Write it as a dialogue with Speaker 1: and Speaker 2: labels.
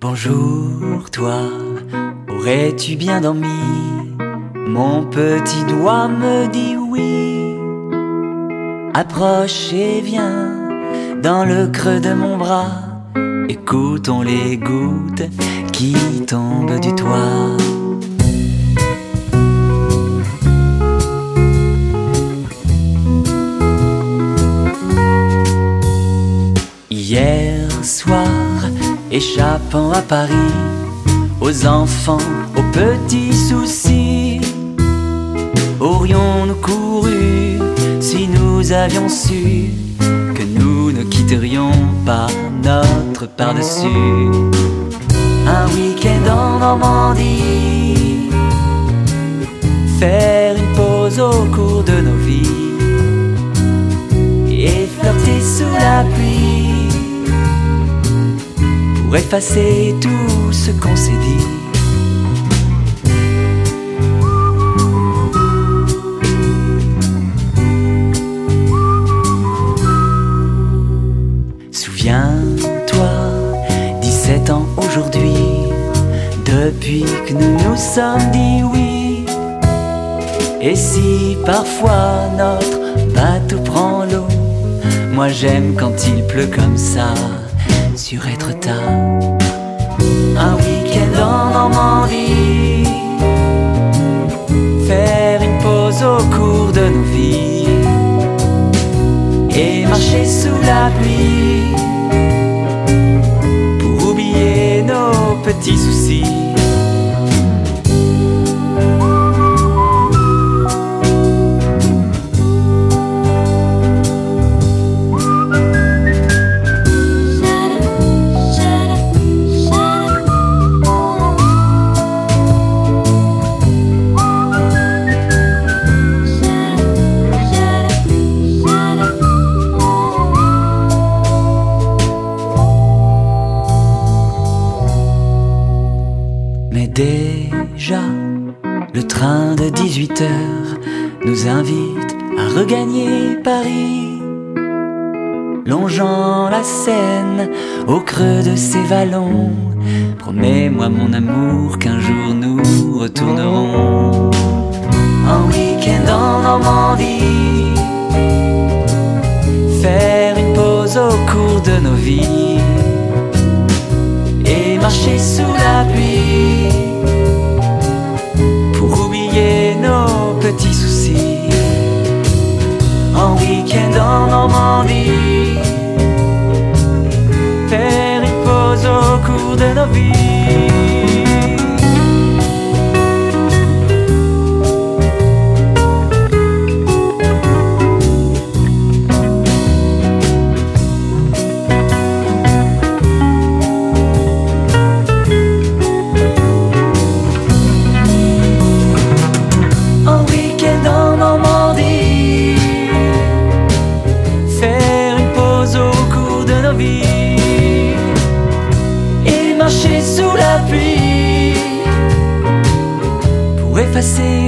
Speaker 1: Bonjour toi, aurais-tu bien dormi? Mon petit doigt me dit oui. Approche et viens dans le creux de mon bras. Écoutons les gouttes qui tombent du toit. Hier soir, échappant à Paris, aux enfants, aux petits soucis, aurions-nous couru si nous avions su que nous ne quitterions pas notre par-dessus? Un week-end en Normandie, faire une pause au cours de nos vies et flirter sous la pluie pour effacer tout ce qu'on s'est dit. Souviens-toi, 17 ans aujourd'hui, depuis que nous nous sommes dit oui. Et si parfois notre bateau prend l'eau, moi j'aime quand il pleut comme ça sur Étretat. Un week-end en Normandie, faire une pause au cours de nos vies et marcher sous la pluie pour oublier nos petits soucis. Déjà, le train de 18 heures nous invite à regagner Paris. Longeant la Seine au creux de ses vallons, promets-moi mon amour qu'un jour nous retournerons. Un week-end en Normandie, faire une pause au cours de nos vies et marcher sous la pluie Normandie, faire une pause au cours de nos vies. Pluie pour